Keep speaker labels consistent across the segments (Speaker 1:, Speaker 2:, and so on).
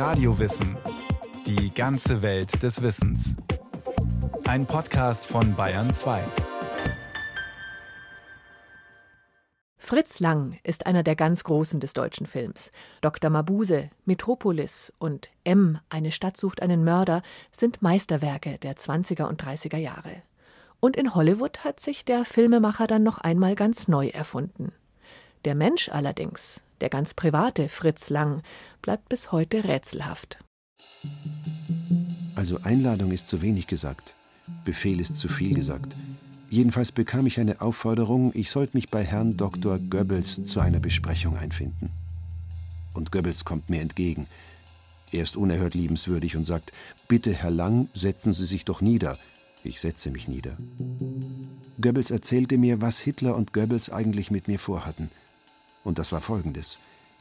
Speaker 1: Radiowissen. Die ganze Welt des Wissens. Ein Podcast von Bayern 2.
Speaker 2: Fritz Lang ist einer der ganz Großen des deutschen Films. Dr. Mabuse, Metropolis und M, eine Stadt sucht einen Mörder, sind Meisterwerke der 20er und 30er Jahre. Und in Hollywood hat sich der Filmemacher dann noch einmal ganz neu erfunden. Der Mensch allerdings, der ganz private Fritz Lang, bleibt bis heute rätselhaft.
Speaker 3: Also Einladung ist zu wenig gesagt, Befehl ist zu viel gesagt. Jedenfalls bekam ich eine Aufforderung, ich sollte mich bei Herrn Dr. Goebbels zu einer Besprechung einfinden. Und Goebbels kommt mir entgegen. Er ist unerhört liebenswürdig und sagt, bitte, Herr Lang, setzen Sie sich doch nieder. Ich setze mich nieder. Goebbels erzählte mir, was Hitler und Goebbels eigentlich mit mir vorhatten. Und das war folgendes.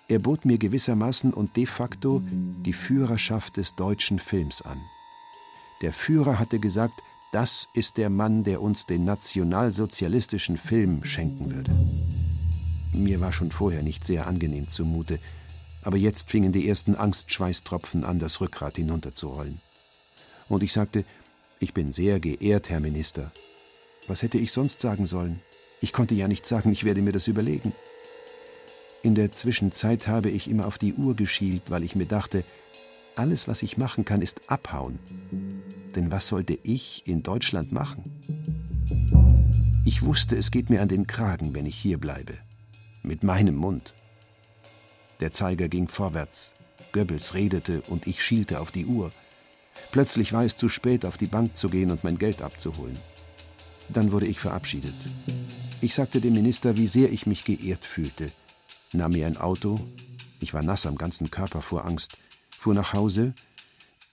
Speaker 3: Er bot mir gewissermaßen und de facto die Führerschaft des deutschen Films an. Der Führer hatte gesagt, das ist der Mann, der uns den nationalsozialistischen Film schenken würde. Mir war schon vorher nicht sehr angenehm zumute, aber jetzt fingen die ersten Angstschweißtropfen an, das Rückgrat hinunterzurollen. Und ich sagte, ich bin sehr geehrt, Herr Minister. Was hätte ich sonst sagen sollen? Ich konnte ja nicht sagen, ich werde mir das überlegen. In der Zwischenzeit habe ich immer auf die Uhr geschielt, weil ich mir dachte, alles, was ich machen kann, ist abhauen. Denn was sollte ich in Deutschland machen? Ich wusste, es geht mir an den Kragen, wenn ich hier bleibe. Mit meinem Mund. Der Zeiger ging vorwärts. Goebbels redete und ich schielte auf die Uhr. Plötzlich war es zu spät, auf die Bank zu gehen und mein Geld abzuholen. Dann wurde ich verabschiedet. Ich sagte dem Minister, wie sehr ich mich geehrt fühlte, nahm mir ein Auto, ich war nass am ganzen Körper vor Angst, fuhr nach Hause,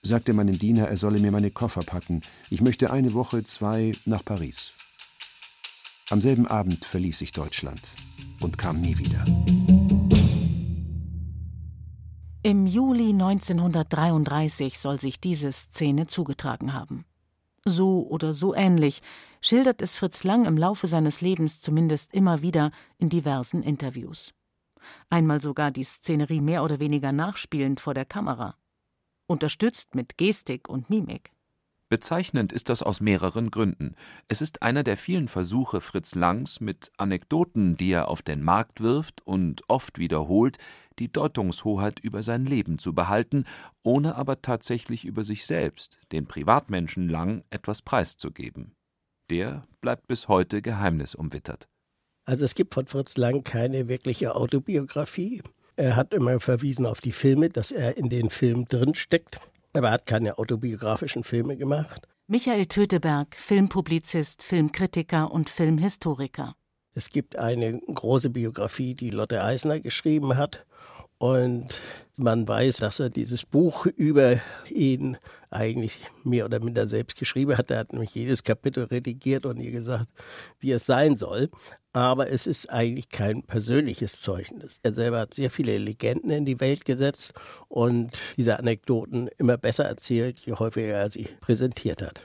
Speaker 3: sagte meinem Diener, er solle mir meine Koffer packen, ich möchte eine Woche, zwei nach Paris. Am selben Abend verließ ich Deutschland und kam nie wieder.
Speaker 4: Im Juli 1933 soll sich diese Szene zugetragen haben. So oder so ähnlich schildert es Fritz Lang im Laufe seines Lebens zumindest immer wieder in diversen Interviews. Einmal sogar die Szenerie mehr oder weniger nachspielend vor der Kamera. Unterstützt mit Gestik und Mimik.
Speaker 5: Bezeichnend ist das aus mehreren Gründen. Es ist einer der vielen Versuche Fritz Langs, mit Anekdoten, die er auf den Markt wirft und oft wiederholt, die Deutungshoheit über sein Leben zu behalten, ohne aber tatsächlich über sich selbst, den Privatmenschen Lang, etwas preiszugeben. Der bleibt bis heute geheimnisumwittert.
Speaker 6: Also es gibt von Fritz Lang keine wirkliche Autobiografie. Er hat immer verwiesen auf die Filme, dass er in den Filmen drinsteckt. Aber er hat keine autobiografischen Filme gemacht.
Speaker 4: Michael Töteberg, Filmpublizist, Filmkritiker und Filmhistoriker.
Speaker 6: Es gibt eine große Biografie, die Lotte Eisner geschrieben hat. Und man weiß, dass er dieses Buch über ihn eigentlich mehr oder minder selbst geschrieben hat. Er hat nämlich jedes Kapitel redigiert und ihr gesagt, wie es sein soll. Aber es ist eigentlich kein persönliches Zeugnis. Er selber hat sehr viele Legenden in die Welt gesetzt und diese Anekdoten immer besser erzählt, je häufiger er sie präsentiert hat.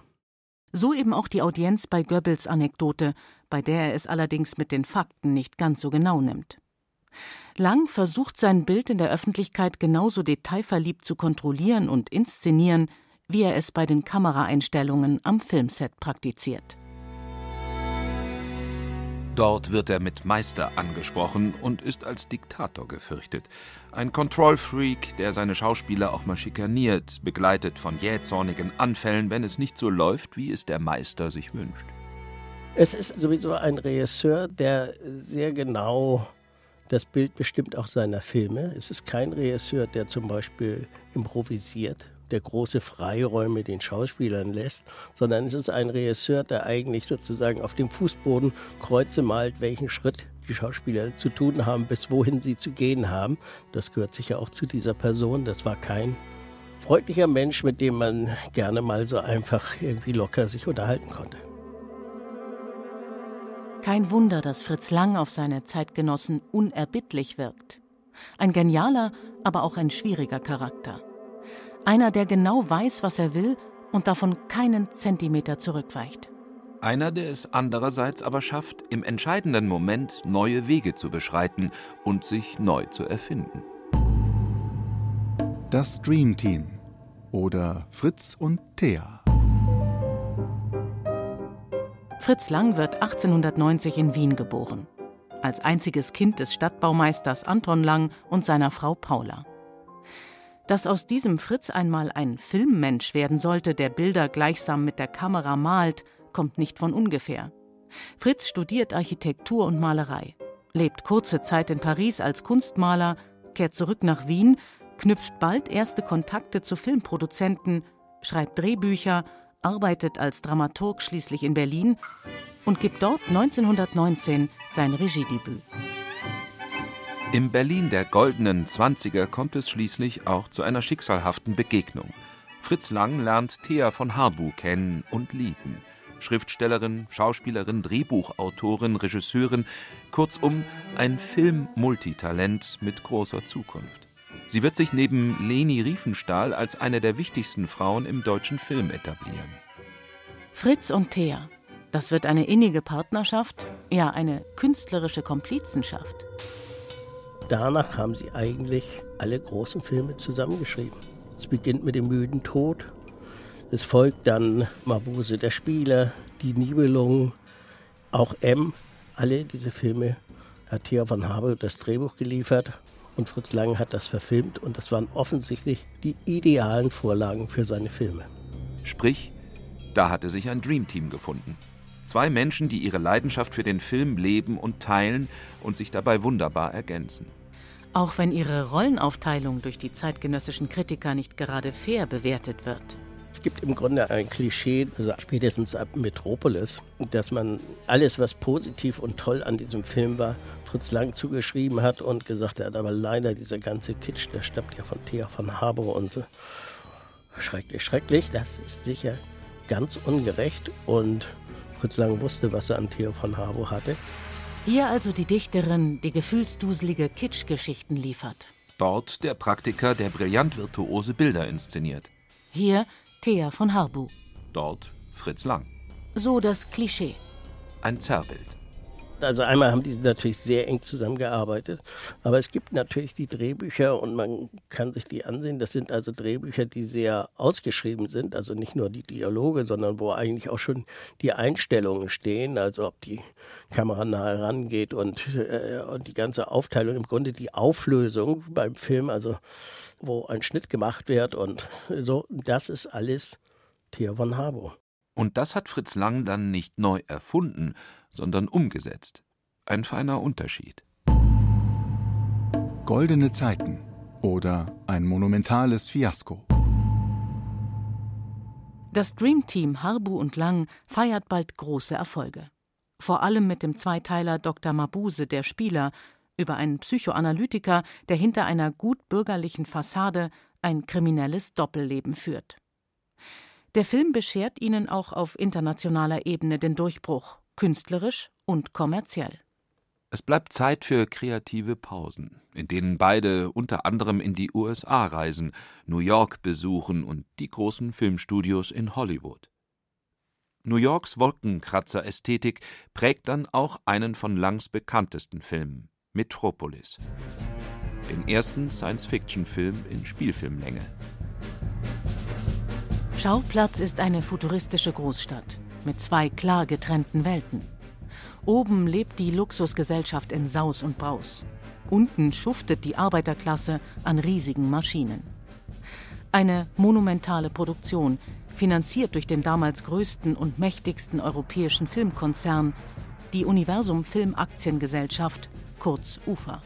Speaker 4: So eben auch die Audienz bei Goebbels Anekdote, bei der er es allerdings mit den Fakten nicht ganz so genau nimmt. Lang versucht sein Bild in der Öffentlichkeit genauso detailverliebt zu kontrollieren und inszenieren, wie er es bei den Kameraeinstellungen am Filmset praktiziert.
Speaker 5: Dort wird er mit Meister angesprochen und ist als Diktator gefürchtet. Ein Control-Freak, der seine Schauspieler auch mal schikaniert, begleitet von jähzornigen Anfällen, wenn es nicht so läuft, wie es der Meister sich wünscht.
Speaker 6: Es ist sowieso ein Regisseur, der sehr genau das Bild bestimmt auch seiner Filme. Es ist kein Regisseur, der zum Beispiel improvisiert, der große Freiräume den Schauspielern lässt, sondern es ist ein Regisseur, der eigentlich sozusagen auf dem Fußboden Kreuze malt, welchen Schritt die Schauspieler zu tun haben, bis wohin sie zu gehen haben. Das gehört sicher auch zu dieser Person. Das war kein freundlicher Mensch, mit dem man gerne mal so einfach irgendwie locker sich unterhalten konnte.
Speaker 4: Kein Wunder, dass Fritz Lang auf seine Zeitgenossen unerbittlich wirkt. Ein genialer, aber auch ein schwieriger Charakter. Einer, der genau weiß, was er will und davon keinen Zentimeter zurückweicht.
Speaker 5: Einer, der es andererseits aber schafft, im entscheidenden Moment neue Wege zu beschreiten und sich neu zu erfinden.
Speaker 7: Das Dream Team oder Fritz und Thea.
Speaker 4: Fritz Lang wird 1890 in Wien geboren. Als einziges Kind des Stadtbaumeisters Anton Lang und seiner Frau Paula. Dass aus diesem Fritz einmal ein Filmmensch werden sollte, der Bilder gleichsam mit der Kamera malt, kommt nicht von ungefähr. Fritz studiert Architektur und Malerei, lebt kurze Zeit in Paris als Kunstmaler, kehrt zurück nach Wien, knüpft bald erste Kontakte zu Filmproduzenten, schreibt Drehbücher, arbeitet als Dramaturg schließlich in Berlin und gibt dort 1919 sein Regiedebüt.
Speaker 5: Im Berlin der goldenen Zwanziger kommt es schließlich auch zu einer schicksalhaften Begegnung. Fritz Lang lernt Thea von Harbu kennen und lieben. Schriftstellerin, Schauspielerin, Drehbuchautorin, Regisseurin, kurzum ein Film-Multitalent mit großer Zukunft. Sie wird sich neben Leni Riefenstahl als eine der wichtigsten Frauen im deutschen Film etablieren.
Speaker 4: Fritz und Thea, das wird eine innige Partnerschaft, ja eine künstlerische Komplizenschaft
Speaker 6: danach haben sie eigentlich alle großen Filme zusammengeschrieben. Es beginnt mit dem müden Tod. Es folgt dann Mabuse der Spieler, Die Nibelungen, auch M. Alle diese Filme hat Thea von Habe das Drehbuch geliefert und Fritz Lang hat das verfilmt und das waren offensichtlich die idealen Vorlagen für seine Filme.
Speaker 5: Sprich, da hatte sich ein Dreamteam gefunden. Zwei Menschen, die ihre Leidenschaft für den Film leben und teilen und sich dabei wunderbar ergänzen.
Speaker 4: Auch wenn ihre Rollenaufteilung durch die zeitgenössischen Kritiker nicht gerade fair bewertet wird.
Speaker 6: Es gibt im Grunde ein Klischee, also spätestens ab Metropolis, dass man alles, was positiv und toll an diesem Film war, Fritz Lang zugeschrieben hat und gesagt hat, aber leider dieser ganze Kitsch, der stammt ja von Thea von Harbour und so. Schrecklich, schrecklich. Das ist sicher ganz ungerecht und Fritz Lang wusste, was er an Thea von Harbour hatte.
Speaker 4: Hier also die Dichterin, die gefühlsduselige Kitschgeschichten liefert.
Speaker 5: Dort der Praktiker, der brillant virtuose Bilder inszeniert.
Speaker 4: Hier Thea von Harbu.
Speaker 5: Dort Fritz Lang.
Speaker 4: So das Klischee.
Speaker 5: Ein Zerrbild.
Speaker 6: Also einmal haben die natürlich sehr eng zusammengearbeitet, aber es gibt natürlich die Drehbücher und man kann sich die ansehen. Das sind also Drehbücher, die sehr ausgeschrieben sind, also nicht nur die Dialoge, sondern wo eigentlich auch schon die Einstellungen stehen, also ob die Kamera nahe rangeht und, äh, und die ganze Aufteilung, im Grunde die Auflösung beim Film, also wo ein Schnitt gemacht wird und so, das ist alles Theo von Harbour.
Speaker 5: Und das hat Fritz Lang dann nicht neu erfunden, sondern umgesetzt. Ein feiner Unterschied.
Speaker 7: Goldene Zeiten oder ein monumentales Fiasko.
Speaker 4: Das Dream Team Harbu und Lang feiert bald große Erfolge. Vor allem mit dem Zweiteiler Dr. Mabuse, der Spieler, über einen Psychoanalytiker, der hinter einer gut bürgerlichen Fassade ein kriminelles Doppelleben führt. Der Film beschert ihnen auch auf internationaler Ebene den Durchbruch, künstlerisch und kommerziell.
Speaker 5: Es bleibt Zeit für kreative Pausen, in denen beide unter anderem in die USA reisen, New York besuchen und die großen Filmstudios in Hollywood. New Yorks Wolkenkratzer-Ästhetik prägt dann auch einen von Langs bekanntesten Filmen, Metropolis. Den ersten Science-Fiction-Film in Spielfilmlänge.
Speaker 4: Schauplatz ist eine futuristische Großstadt mit zwei klar getrennten Welten. Oben lebt die Luxusgesellschaft in Saus und Braus. Unten schuftet die Arbeiterklasse an riesigen Maschinen. Eine monumentale Produktion, finanziert durch den damals größten und mächtigsten europäischen Filmkonzern, die Universum Film Aktiengesellschaft, kurz UFA.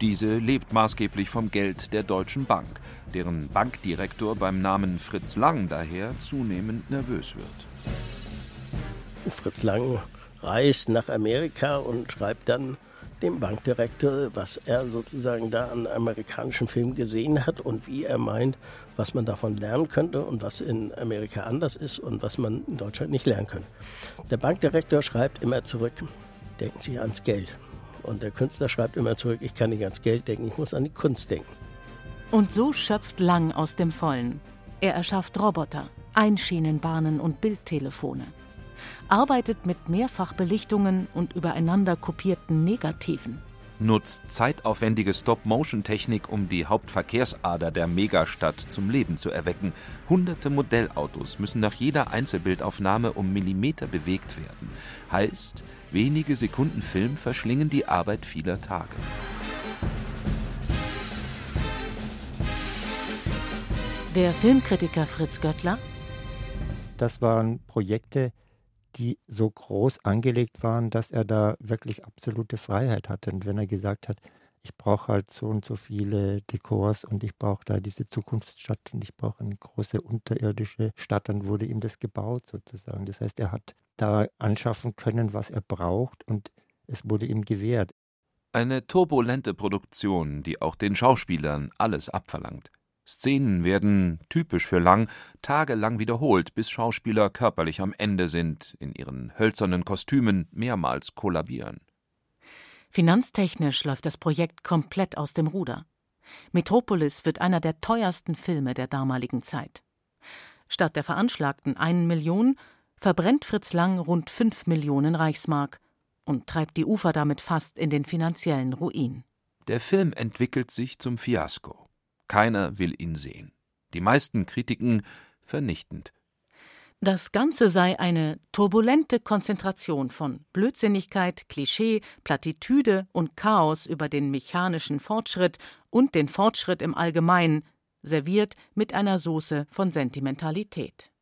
Speaker 5: Diese lebt maßgeblich vom Geld der Deutschen Bank, deren Bankdirektor beim Namen Fritz Lang daher zunehmend nervös wird.
Speaker 6: Fritz Lang reist nach Amerika und schreibt dann dem Bankdirektor, was er sozusagen da an amerikanischen Filmen gesehen hat und wie er meint, was man davon lernen könnte und was in Amerika anders ist und was man in Deutschland nicht lernen könnte. Der Bankdirektor schreibt immer zurück, denken Sie ans Geld. Und der Künstler schreibt immer zurück, ich kann nicht ans Geld denken, ich muss an die Kunst denken.
Speaker 4: Und so schöpft Lang aus dem Vollen. Er erschafft Roboter, Einschienenbahnen und Bildtelefone. Arbeitet mit Mehrfachbelichtungen und übereinander kopierten Negativen.
Speaker 5: Nutzt zeitaufwendige Stop-Motion-Technik, um die Hauptverkehrsader der Megastadt zum Leben zu erwecken. Hunderte Modellautos müssen nach jeder Einzelbildaufnahme um Millimeter bewegt werden. Heißt, wenige Sekunden Film verschlingen die Arbeit vieler Tage.
Speaker 4: Der Filmkritiker Fritz Göttler.
Speaker 8: Das waren Projekte, die so groß angelegt waren, dass er da wirklich absolute Freiheit hatte. Und wenn er gesagt hat, ich brauche halt so und so viele Dekors und ich brauche da diese Zukunftsstadt und ich brauche eine große unterirdische Stadt, dann wurde ihm das gebaut sozusagen. Das heißt, er hat da anschaffen können, was er braucht und es wurde ihm gewährt.
Speaker 5: Eine turbulente Produktion, die auch den Schauspielern alles abverlangt. Szenen werden, typisch für Lang, tagelang wiederholt, bis Schauspieler körperlich am Ende sind, in ihren hölzernen Kostümen mehrmals kollabieren.
Speaker 4: Finanztechnisch läuft das Projekt komplett aus dem Ruder. Metropolis wird einer der teuersten Filme der damaligen Zeit. Statt der veranschlagten einen Million verbrennt Fritz Lang rund fünf Millionen Reichsmark und treibt die Ufer damit fast in den finanziellen Ruin.
Speaker 5: Der Film entwickelt sich zum Fiasko. Keiner will ihn sehen. Die meisten Kritiken vernichtend.
Speaker 4: Das Ganze sei eine turbulente Konzentration von Blödsinnigkeit, Klischee, Plattitüde und Chaos über den mechanischen Fortschritt und den Fortschritt im Allgemeinen, serviert mit einer Soße von Sentimentalität.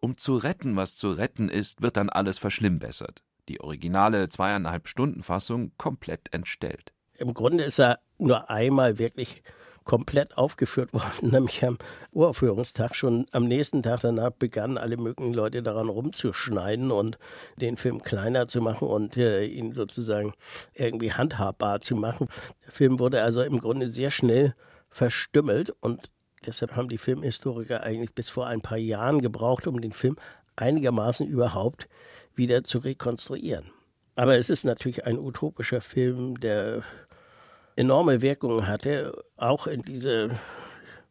Speaker 5: Um zu retten, was zu retten ist, wird dann alles verschlimmbessert. Die originale zweieinhalb Stunden Fassung komplett entstellt.
Speaker 6: Im Grunde ist er nur einmal wirklich komplett aufgeführt worden, nämlich am Uraufführungstag. Schon am nächsten Tag danach begannen alle möglichen Leute daran rumzuschneiden und den Film kleiner zu machen und äh, ihn sozusagen irgendwie handhabbar zu machen. Der Film wurde also im Grunde sehr schnell verstümmelt und deshalb haben die Filmhistoriker eigentlich bis vor ein paar Jahren gebraucht, um den Film einigermaßen überhaupt wieder zu rekonstruieren. Aber es ist natürlich ein utopischer Film, der enorme Wirkung hatte, auch in diese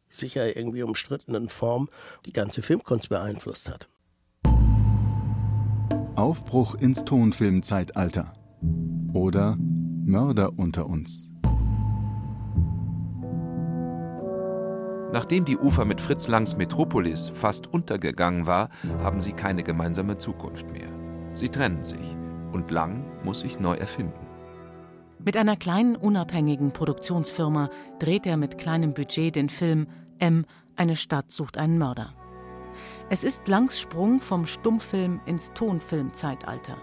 Speaker 6: sicher irgendwie umstrittenen Form die ganze Filmkunst beeinflusst hat.
Speaker 7: Aufbruch ins Tonfilmzeitalter oder Mörder unter uns.
Speaker 5: Nachdem die Ufer mit Fritz Langs Metropolis fast untergegangen war, haben sie keine gemeinsame Zukunft mehr. Sie trennen sich und Lang muss sich neu erfinden.
Speaker 4: Mit einer kleinen unabhängigen Produktionsfirma dreht er mit kleinem Budget den Film M. Eine Stadt sucht einen Mörder. Es ist Langs Sprung vom Stummfilm ins Tonfilmzeitalter.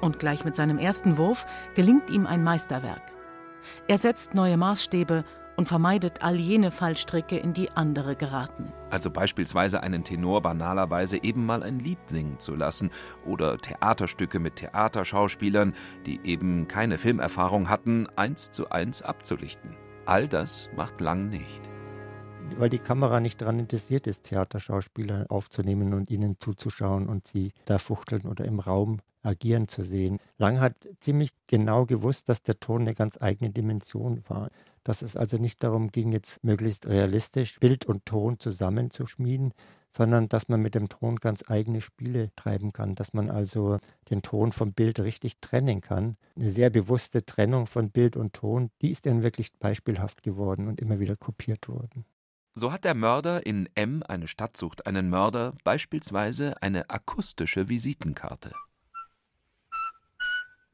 Speaker 4: Und gleich mit seinem ersten Wurf gelingt ihm ein Meisterwerk. Er setzt neue Maßstäbe und vermeidet all jene Fallstricke, in die andere geraten.
Speaker 5: Also beispielsweise einen Tenor banalerweise eben mal ein Lied singen zu lassen oder Theaterstücke mit Theaterschauspielern, die eben keine Filmerfahrung hatten, eins zu eins abzulichten. All das macht Lang nicht.
Speaker 8: Weil die Kamera nicht daran interessiert ist, Theaterschauspieler aufzunehmen und ihnen zuzuschauen und sie da fuchteln oder im Raum agieren zu sehen. Lang hat ziemlich genau gewusst, dass der Ton eine ganz eigene Dimension war dass es also nicht darum ging, jetzt möglichst realistisch Bild und Ton zusammenzuschmieden, sondern dass man mit dem Ton ganz eigene Spiele treiben kann, dass man also den Ton vom Bild richtig trennen kann. Eine sehr bewusste Trennung von Bild und Ton, die ist dann wirklich beispielhaft geworden und immer wieder kopiert worden.
Speaker 5: So hat der Mörder in M, eine Stadt sucht einen Mörder, beispielsweise eine akustische Visitenkarte.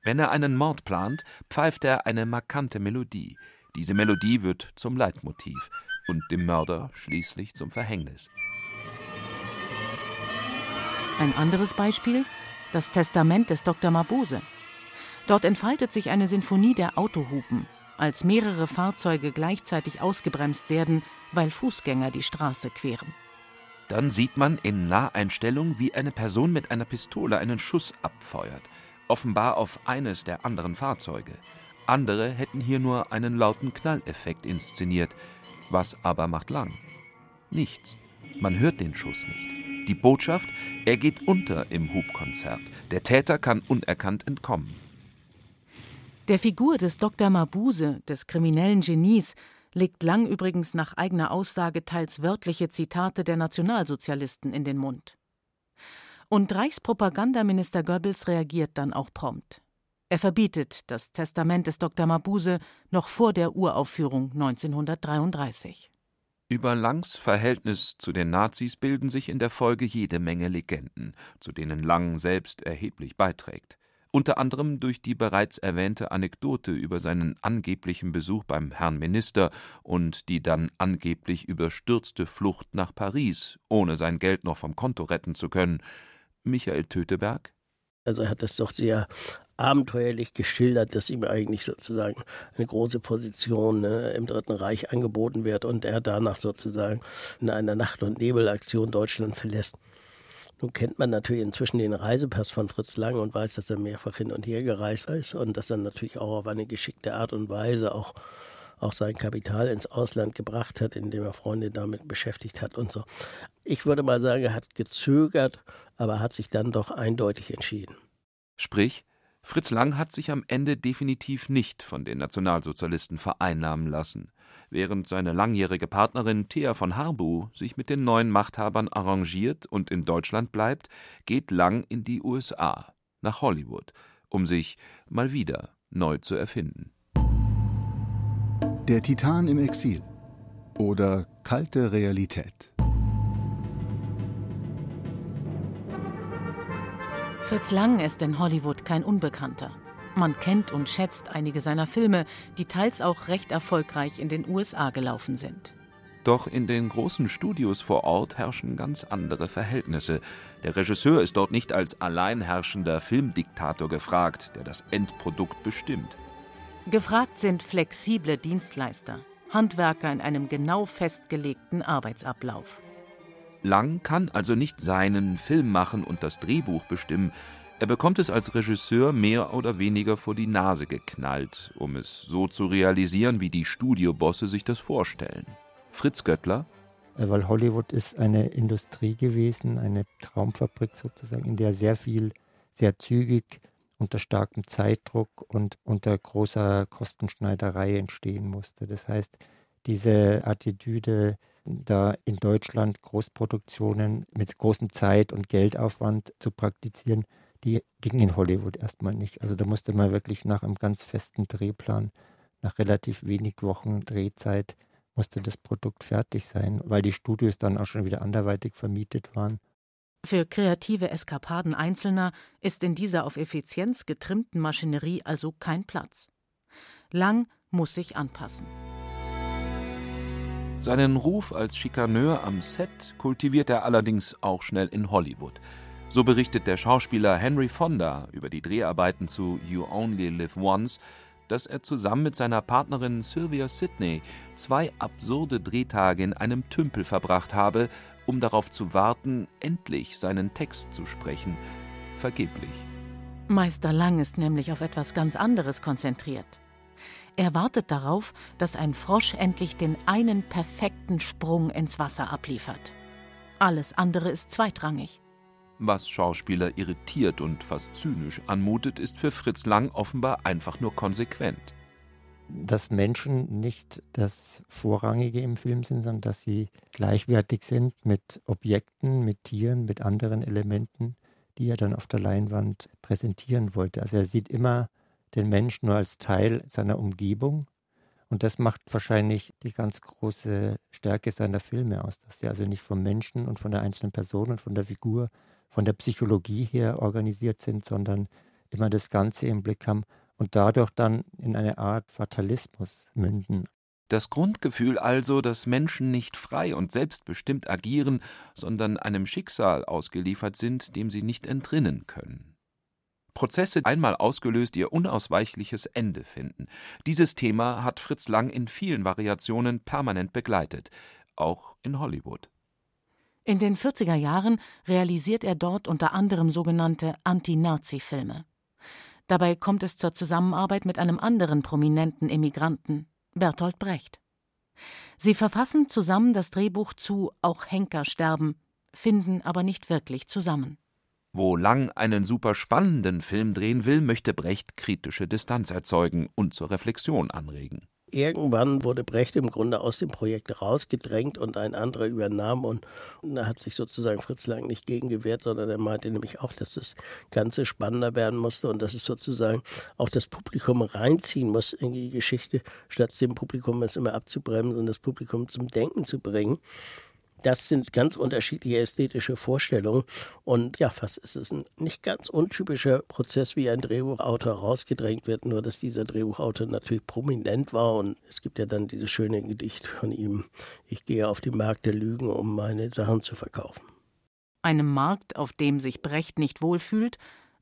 Speaker 5: Wenn er einen Mord plant, pfeift er eine markante Melodie. Diese Melodie wird zum Leitmotiv und dem Mörder schließlich zum Verhängnis.
Speaker 4: Ein anderes Beispiel: das Testament des Dr. Mabuse. Dort entfaltet sich eine Sinfonie der Autohupen, als mehrere Fahrzeuge gleichzeitig ausgebremst werden, weil Fußgänger die Straße queren.
Speaker 5: Dann sieht man in Naheinstellung, wie eine Person mit einer Pistole einen Schuss abfeuert, offenbar auf eines der anderen Fahrzeuge. Andere hätten hier nur einen lauten Knalleffekt inszeniert. Was aber macht Lang? Nichts. Man hört den Schuss nicht. Die Botschaft, er geht unter im Hubkonzert. Der Täter kann unerkannt entkommen.
Speaker 4: Der Figur des Dr. Mabuse, des kriminellen Genies, legt Lang übrigens nach eigener Aussage teils wörtliche Zitate der Nationalsozialisten in den Mund. Und Reichspropagandaminister Goebbels reagiert dann auch prompt. Er verbietet das Testament des Dr. Mabuse noch vor der Uraufführung 1933.
Speaker 5: Über Langs Verhältnis zu den Nazis bilden sich in der Folge jede Menge Legenden, zu denen Lang selbst erheblich beiträgt. Unter anderem durch die bereits erwähnte Anekdote über seinen angeblichen Besuch beim Herrn Minister und die dann angeblich überstürzte Flucht nach Paris, ohne sein Geld noch vom Konto retten zu können. Michael Töteberg?
Speaker 6: Also er hat das doch sehr abenteuerlich geschildert, dass ihm eigentlich sozusagen eine große Position ne, im Dritten Reich angeboten wird und er danach sozusagen in einer Nacht- und Nebelaktion Deutschland verlässt. Nun kennt man natürlich inzwischen den Reisepass von Fritz Lang und weiß, dass er mehrfach hin und her gereist ist und dass er natürlich auch auf eine geschickte Art und Weise auch, auch sein Kapital ins Ausland gebracht hat, indem er Freunde damit beschäftigt hat und so. Ich würde mal sagen, er hat gezögert, aber hat sich dann doch eindeutig entschieden.
Speaker 5: Sprich, Fritz Lang hat sich am Ende definitiv nicht von den Nationalsozialisten vereinnahmen lassen. Während seine langjährige Partnerin Thea von Harbu sich mit den neuen Machthabern arrangiert und in Deutschland bleibt, geht Lang in die USA, nach Hollywood, um sich mal wieder neu zu erfinden.
Speaker 7: Der Titan im Exil oder kalte Realität.
Speaker 4: Fritz Lang ist in Hollywood kein Unbekannter. Man kennt und schätzt einige seiner Filme, die teils auch recht erfolgreich in den USA gelaufen sind.
Speaker 5: Doch in den großen Studios vor Ort herrschen ganz andere Verhältnisse. Der Regisseur ist dort nicht als alleinherrschender Filmdiktator gefragt, der das Endprodukt bestimmt.
Speaker 4: Gefragt sind flexible Dienstleister, Handwerker in einem genau festgelegten Arbeitsablauf.
Speaker 5: Lang kann also nicht seinen Film machen und das Drehbuch bestimmen. Er bekommt es als Regisseur mehr oder weniger vor die Nase geknallt, um es so zu realisieren, wie die Studiobosse sich das vorstellen. Fritz Göttler.
Speaker 8: Äh, weil Hollywood ist eine Industrie gewesen, eine Traumfabrik sozusagen, in der sehr viel, sehr zügig unter starkem Zeitdruck und unter großer Kostenschneiderei entstehen musste. Das heißt, diese Attitüde, da in Deutschland Großproduktionen mit großem Zeit- und Geldaufwand zu praktizieren, die ging in Hollywood erstmal nicht. Also da musste man wirklich nach einem ganz festen Drehplan, nach relativ wenig Wochen Drehzeit, musste das Produkt fertig sein, weil die Studios dann auch schon wieder anderweitig vermietet waren.
Speaker 4: Für kreative Eskapaden Einzelner ist in dieser auf Effizienz getrimmten Maschinerie also kein Platz. Lang muss sich anpassen.
Speaker 5: Seinen Ruf als Schikaneur am Set kultiviert er allerdings auch schnell in Hollywood. So berichtet der Schauspieler Henry Fonda über die Dreharbeiten zu You Only Live Once, dass er zusammen mit seiner Partnerin Sylvia Sidney zwei absurde Drehtage in einem Tümpel verbracht habe, um darauf zu warten, endlich seinen Text zu sprechen. Vergeblich.
Speaker 4: Meister Lang ist nämlich auf etwas ganz anderes konzentriert. Er wartet darauf, dass ein Frosch endlich den einen perfekten Sprung ins Wasser abliefert. Alles andere ist zweitrangig.
Speaker 5: Was Schauspieler irritiert und fast zynisch anmutet, ist für Fritz Lang offenbar einfach nur konsequent.
Speaker 8: Dass Menschen nicht das Vorrangige im Film sind, sondern dass sie gleichwertig sind mit Objekten, mit Tieren, mit anderen Elementen, die er dann auf der Leinwand präsentieren wollte. Also er sieht immer den Menschen nur als Teil seiner Umgebung. Und das macht wahrscheinlich die ganz große Stärke seiner Filme aus, dass sie also nicht vom Menschen und von der einzelnen Person und von der Figur, von der Psychologie her organisiert sind, sondern immer das Ganze im Blick haben und dadurch dann in eine Art Fatalismus münden.
Speaker 5: Das Grundgefühl also, dass Menschen nicht frei und selbstbestimmt agieren, sondern einem Schicksal ausgeliefert sind, dem sie nicht entrinnen können. Prozesse einmal ausgelöst ihr unausweichliches Ende finden. Dieses Thema hat Fritz Lang in vielen Variationen permanent begleitet, auch in Hollywood.
Speaker 4: In den 40er Jahren realisiert er dort unter anderem sogenannte Anti-Nazi-Filme. Dabei kommt es zur Zusammenarbeit mit einem anderen prominenten Emigranten, Bertolt Brecht. Sie verfassen zusammen das Drehbuch zu Auch Henker sterben, finden aber nicht wirklich zusammen.
Speaker 5: Wo Lang einen super spannenden Film drehen will, möchte Brecht kritische Distanz erzeugen und zur Reflexion anregen.
Speaker 6: Irgendwann wurde Brecht im Grunde aus dem Projekt rausgedrängt und ein anderer übernahm und, und da hat sich sozusagen Fritz Lang nicht gegen gewehrt, sondern er meinte nämlich auch, dass das Ganze spannender werden musste und dass es sozusagen auch das Publikum reinziehen muss in die Geschichte, statt dem Publikum es immer abzubremsen und das Publikum zum Denken zu bringen. Das sind ganz unterschiedliche ästhetische Vorstellungen. Und ja, fast ist es ein nicht ganz untypischer Prozess, wie ein Drehbuchautor rausgedrängt wird, nur dass dieser Drehbuchautor natürlich prominent war. Und es gibt ja dann dieses schöne Gedicht von ihm, ich gehe auf die Märkte Lügen, um meine Sachen zu verkaufen.
Speaker 4: Einem Markt, auf dem sich Brecht nicht wohlfühlt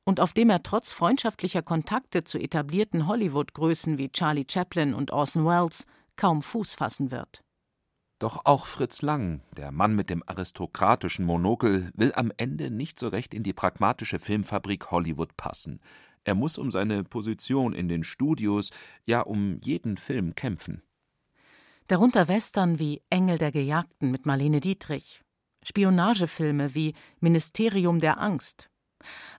Speaker 4: und auf dem er trotz freundschaftlicher Kontakte zu etablierten Hollywood-Größen wie Charlie Chaplin und Orson Welles kaum Fuß fassen wird.
Speaker 5: Doch auch Fritz Lang, der Mann mit dem aristokratischen Monokel, will am Ende nicht so recht in die pragmatische Filmfabrik Hollywood passen. Er muss um seine Position in den Studios, ja um jeden Film kämpfen.
Speaker 4: Darunter Western wie Engel der Gejagten mit Marlene Dietrich, Spionagefilme wie Ministerium der Angst,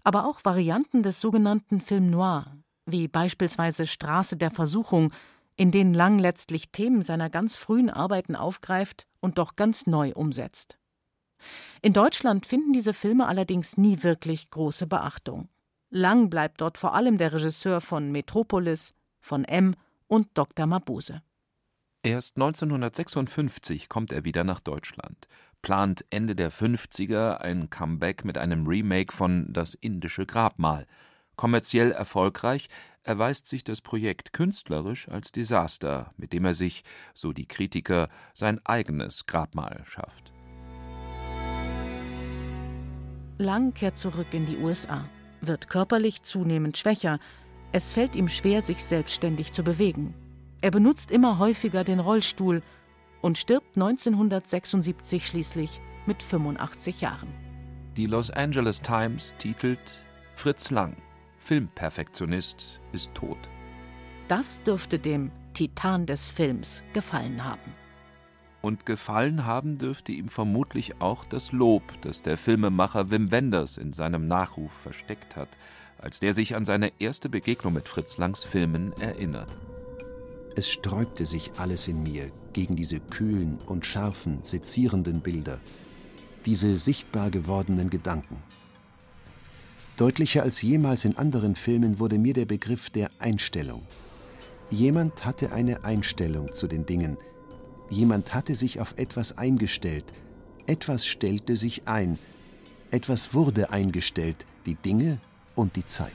Speaker 4: aber auch Varianten des sogenannten Film Noir, wie beispielsweise Straße der Versuchung in denen Lang letztlich Themen seiner ganz frühen Arbeiten aufgreift und doch ganz neu umsetzt. In Deutschland finden diese Filme allerdings nie wirklich große Beachtung. Lang bleibt dort vor allem der Regisseur von Metropolis, von M und Dr. Mabuse.
Speaker 5: Erst 1956 kommt er wieder nach Deutschland, plant Ende der 50er ein Comeback mit einem Remake von Das indische Grabmal. Kommerziell erfolgreich erweist sich das Projekt künstlerisch als Desaster, mit dem er sich, so die Kritiker, sein eigenes Grabmal schafft.
Speaker 4: Lang kehrt zurück in die USA, wird körperlich zunehmend schwächer, es fällt ihm schwer, sich selbstständig zu bewegen. Er benutzt immer häufiger den Rollstuhl und stirbt 1976 schließlich mit 85 Jahren.
Speaker 5: Die Los Angeles Times titelt Fritz Lang Filmperfektionist ist tot.
Speaker 4: Das dürfte dem Titan des Films gefallen haben.
Speaker 5: Und gefallen haben dürfte ihm vermutlich auch das Lob, das der Filmemacher Wim Wenders in seinem Nachruf versteckt hat, als der sich an seine erste Begegnung mit Fritz Langs Filmen erinnert.
Speaker 3: Es sträubte sich alles in mir gegen diese kühlen und scharfen, sezierenden Bilder, diese sichtbar gewordenen Gedanken. Deutlicher als jemals in anderen Filmen wurde mir der Begriff der Einstellung. Jemand hatte eine Einstellung zu den Dingen. Jemand hatte sich auf etwas eingestellt. Etwas stellte sich ein. Etwas wurde eingestellt, die Dinge und die Zeit.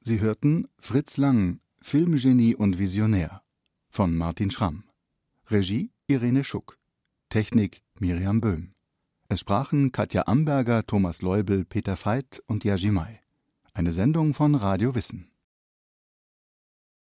Speaker 7: Sie hörten Fritz Lang, Filmgenie und Visionär von Martin Schramm. Regie Irene Schuck. Technik Miriam Böhm. Es sprachen Katja Amberger, Thomas Leubel, Peter Veit und Yaji Mai. Eine Sendung von Radio Wissen.